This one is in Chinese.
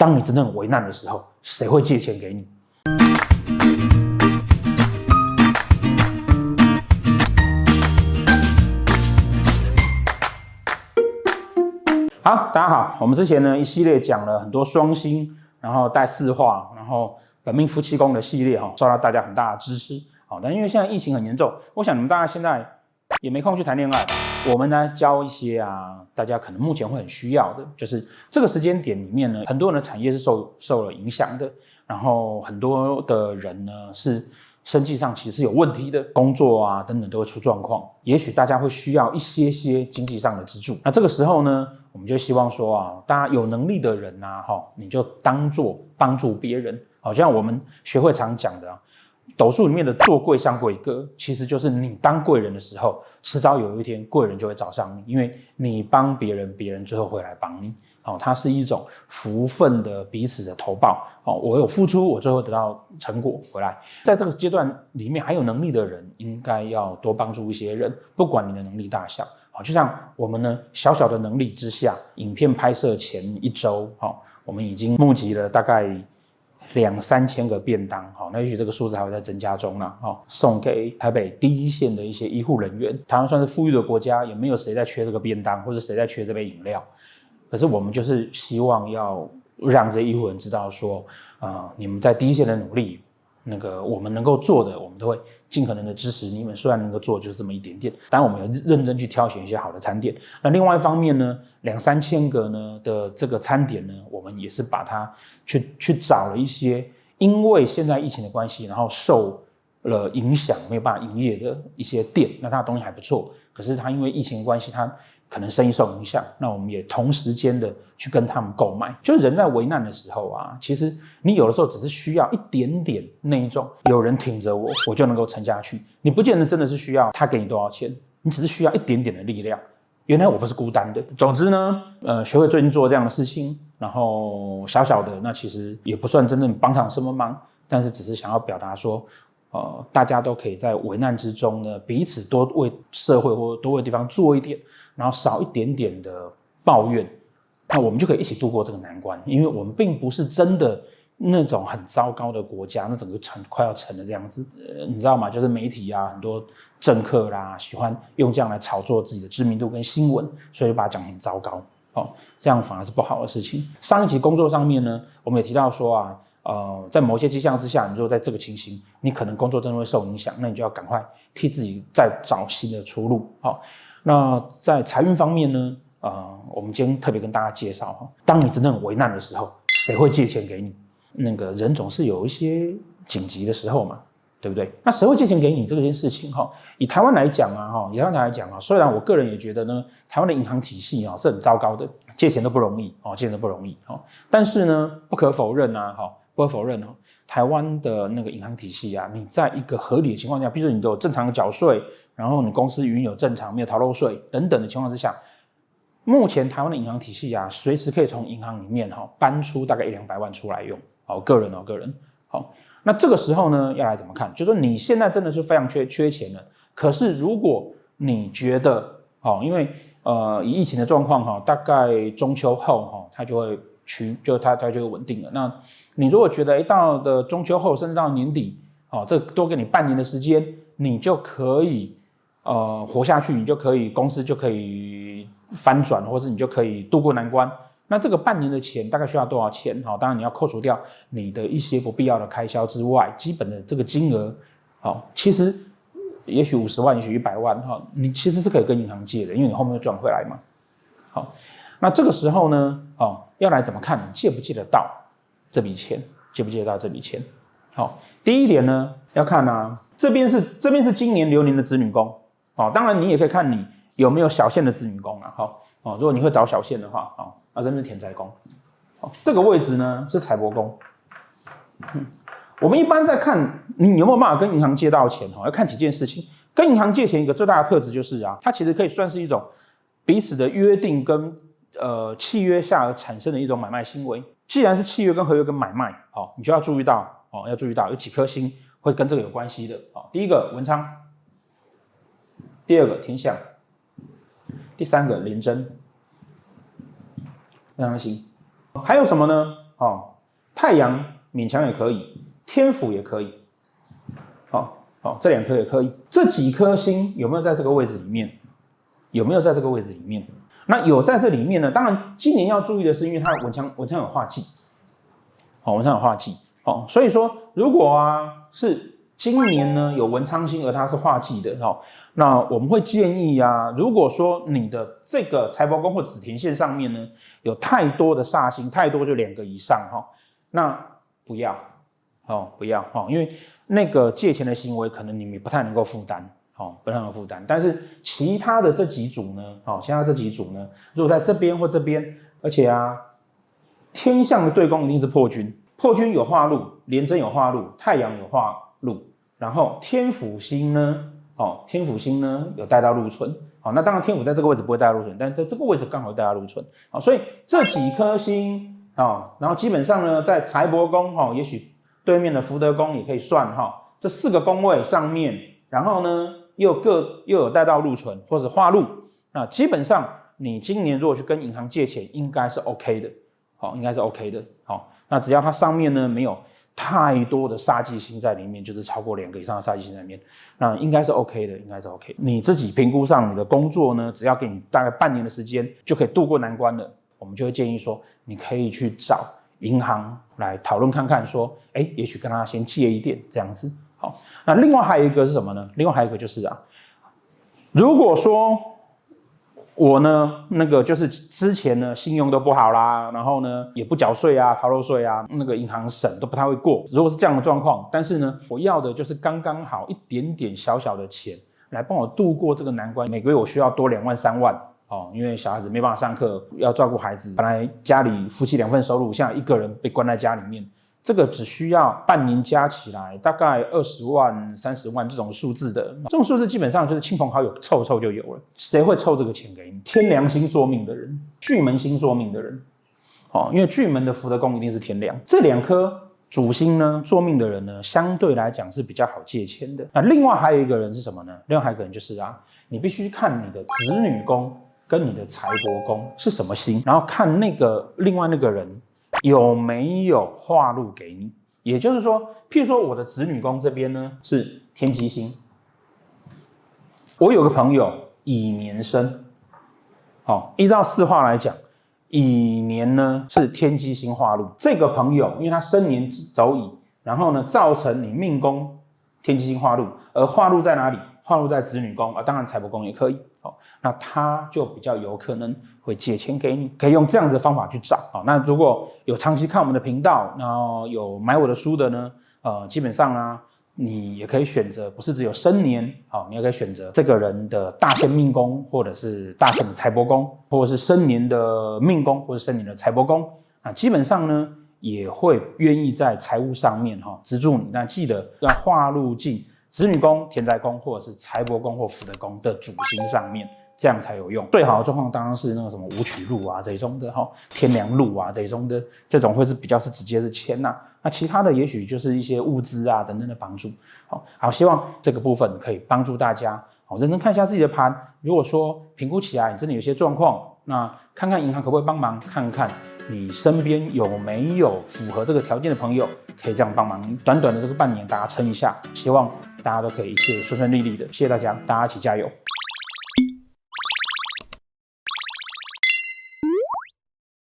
当你真正危难的时候，谁会借钱给你？好，大家好，我们之前呢一系列讲了很多双星，然后带四化，然后本命夫妻宫的系列哈，受到大家很大的支持。好，但因为现在疫情很严重，我想你们大家现在也没空去谈恋爱。我们呢教一些啊，大家可能目前会很需要的，就是这个时间点里面呢，很多人的产业是受受了影响的，然后很多的人呢是生计上其实是有问题的，工作啊等等都会出状况，也许大家会需要一些些经济上的资助。那这个时候呢，我们就希望说啊，大家有能力的人呐，哈，你就当做帮助别人，好像我们学会常讲的。斗数里面的做贵相贵哥，其实就是你当贵人的时候，迟早有一天贵人就会找上你，因为你帮别人，别人最后会来帮你。哦，它是一种福分的彼此的投报。哦，我有付出，我最后得到成果回来。在这个阶段里面，还有能力的人，应该要多帮助一些人，不管你的能力大小。好，就像我们呢，小小的能力之下，影片拍摄前一周，好，我们已经募集了大概。两三千个便当，好，那也许这个数字还会在增加中呢，好，送给台北第一线的一些医护人员。台湾算是富裕的国家，也没有谁在缺这个便当，或者谁在缺这杯饮料。可是我们就是希望要让这些医护人知道说，啊、你们在第一线的努力。那个我们能够做的，我们都会尽可能的支持你们。虽然能够做就是这么一点点，当然我们要认真去挑选一些好的餐点。那另外一方面呢，两三千个呢的这个餐点呢，我们也是把它去去找了一些，因为现在疫情的关系，然后受了影响没有办法营业的一些店，那它的东西还不错，可是它因为疫情的关系，它。可能生意受影响，那我们也同时间的去跟他们购买。就是人在危难的时候啊，其实你有的时候只是需要一点点那一种，有人挺着我，我就能够撑下去。你不见得真的是需要他给你多少钱，你只是需要一点点的力量。原来我不是孤单的。总之呢，呃，学会最近做这样的事情，然后小小的那其实也不算真正帮上什么忙，但是只是想要表达说，呃，大家都可以在危难之中呢，彼此多为社会或多为地方做一点。然后少一点点的抱怨，那我们就可以一起度过这个难关。因为我们并不是真的那种很糟糕的国家，那整个成快要成了这样子。呃，你知道吗？就是媒体啊，很多政客啦，喜欢用这样来炒作自己的知名度跟新闻，所以就把它讲很糟糕。哦，这样反而是不好的事情。上一集工作上面呢，我们也提到说啊，呃，在某些迹象之下，你说在这个情形，你可能工作真的会受影响，那你就要赶快替自己再找新的出路。好，那在财运方面呢？呃，我们今天特别跟大家介绍哈，当你真正危难的时候，谁会借钱给你？那个人总是有一些紧急的时候嘛，对不对？那谁会借钱给你这件事情哈？以台湾来讲啊哈，以台湾来讲啊，虽然我个人也觉得呢，台湾的银行体系啊是很糟糕的，借钱都不容易哦，借钱都不容易哦。但是呢，不可否认啊哈，不否认哦，台湾的那个银行体系啊，你在一个合理的情况下，比如说你都有正常的缴税。然后你公司运有正常，没有逃漏税等等的情况之下，目前台湾的银行体系啊，随时可以从银行里面哈搬出大概一两百万出来用，好，个人哦，个人，好，那这个时候呢，要来怎么看？就是说你现在真的是非常缺缺钱了，可是如果你觉得，好，因为呃以疫情的状况哈，大概中秋后哈，它就会群，就它它就稳定了。那你如果觉得一到的中秋后，甚至到年底，好，这多给你半年的时间，你就可以。呃，活下去，你就可以，公司就可以翻转，或是你就可以度过难关。那这个半年的钱大概需要多少钱？好，当然你要扣除掉你的一些不必要的开销之外，基本的这个金额，好，其实也许五十万，也许一百万，哈，你其实是可以跟银行借的，因为你后面会赚回来嘛。好，那这个时候呢，哦，要来怎么看？借不借得到这笔钱？借不借得到这笔钱？好，第一点呢，要看啊，这边是这边是今年流年的子女宫。哦，当然你也可以看你有没有小限的子女宫啊。好，哦，如果你会找小限的话，哦，那这边是田宅宫。哦，这个位置呢是财帛宫。我们一般在看你有没有办法跟银行借到钱，哈，要看几件事情。跟银行借钱一个最大的特质就是啊，它其实可以算是一种彼此的约定跟呃契约下而产生的一种买卖行为。既然是契约跟合约跟买卖，好，你就要注意到哦，要注意到有几颗星会跟这个有关系的。哦，第一个文昌。第二个天象，第三个廉贞，非常行。还有什么呢？哦，太阳勉强也可以，天府也可以，好、哦，好、哦，这两颗也可以。这几颗星有没有在这个位置里面？有没有在这个位置里面？那有在这里面呢？当然，今年要注意的是，因为它文昌文昌有化忌，好、哦，文昌有化忌，好、哦，所以说如果啊是今年呢有文昌星，而它是化忌的，哦，那我们会建议啊，如果说你的这个财帛宫或紫田线上面呢有太多的煞星，太多就两个以上，哈、哦，那不要，哦，不要，哈、哦，因为那个借钱的行为可能你们不太能够负担。哦，不太有负担，但是其他的这几组呢？哦，其他这几组呢？如果在这边或这边，而且啊，天象的对宫一定是破军，破军有化禄，廉贞有化禄，太阳有化禄，然后天府星呢？哦，天府星呢有带到禄存，好，那当然天府在这个位置不会带到禄存，但在这个位置刚好带到禄存，好，所以这几颗星啊，然后基本上呢，在财帛宫哈，也许对面的福德宫也可以算哈，这四个宫位上面，然后呢？又各又有带到禄存或者化禄，那基本上你今年如果去跟银行借钱，应该是 OK 的，好，应该是 OK 的，好，那只要它上面呢没有太多的杀鸡心在里面，就是超过两个以上的杀鸡心在里面，那应该是 OK 的，应该是 OK。你自己评估上你的工作呢，只要给你大概半年的时间就可以度过难关了，我们就会建议说，你可以去找银行来讨论看看，说，哎，也许跟他先借一点这样子。好，那另外还有一个是什么呢？另外还有一个就是啊，如果说我呢，那个就是之前呢信用都不好啦，然后呢也不缴税啊，逃漏税啊，那个银行审都不太会过。如果是这样的状况，但是呢，我要的就是刚刚好一点点小小的钱来帮我度过这个难关。每个月我需要多两万三万哦，因为小孩子没办法上课，要照顾孩子，本来家里夫妻两份收入，现在一个人被关在家里面。这个只需要半年加起来大概二十万、三十万这种数字的，这种数字基本上就是亲朋好友凑凑就有了。谁会凑这个钱给你？天梁星坐命的人，巨门星坐命的人，哦，因为巨门的福德宫一定是天梁，这两颗主星呢，坐命的人呢，相对来讲是比较好借钱的。那另外还有一个人是什么呢？另外还有一个人就是啊，你必须看你的子女宫跟你的财帛宫是什么星，然后看那个另外那个人。有没有化禄给你？也就是说，譬如说我的子女宫这边呢是天机星，我有个朋友乙年生，好，依照四化来讲，乙年呢是天机星化禄。这个朋友因为他生年走乙，然后呢造成你命宫天机星化禄，而化禄在哪里？化禄在子女宫啊，当然财帛宫也可以。好，那他就比较有可能会借钱给你，可以用这样子的方法去找。好，那如果有长期看我们的频道，然后有买我的书的呢，呃，基本上啊，你也可以选择，不是只有生年，好，你也可以选择这个人的大限命宫，或者是大限的财帛宫，或者是生年的命宫，或者是生年的财帛宫，啊，基本上呢，也会愿意在财务上面哈资助你。那记得要划入进。子女宫、田宅宫，或者是财帛宫或福德宫的主星上面，这样才有用。最好的状况当然是那个什么武曲禄啊这种的哈，天梁禄啊这种的，这种会是比较是直接是钱呐。那其他的也许就是一些物资啊等等的帮助。好，好，希望这个部分可以帮助大家。好，认真看一下自己的盘。如果说评估起来你真的有些状况，那看看银行可不可以帮忙，看看你身边有没有符合这个条件的朋友，可以这样帮忙。短短的这个半年，大家撑一下，希望。大家都可以一切顺顺利利的，谢谢大家，大家一起加油。